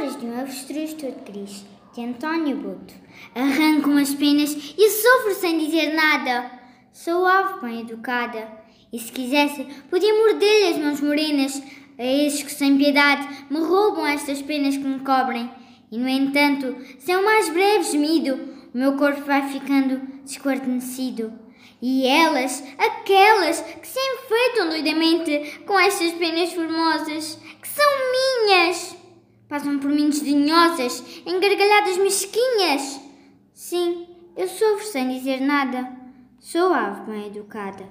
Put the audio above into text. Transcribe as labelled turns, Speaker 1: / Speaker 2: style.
Speaker 1: Palavras de um avestruz todo de António Boto. Arranco as penas e sofro sem dizer nada. Sou ave bem educada, e se quisesse, podia morder-lhe as mãos morenas, a esses que sem piedade me roubam estas penas que me cobrem. E no entanto, sem o mais breve gemido, o meu corpo vai ficando desguarnecido. E elas, aquelas que se enfeitam doidamente com estas penas formosas, que minhas, passam por mim desdenhosas, em gargalhadas mesquinhas. Sim, eu sofro sem dizer nada. Sou ave bem educada.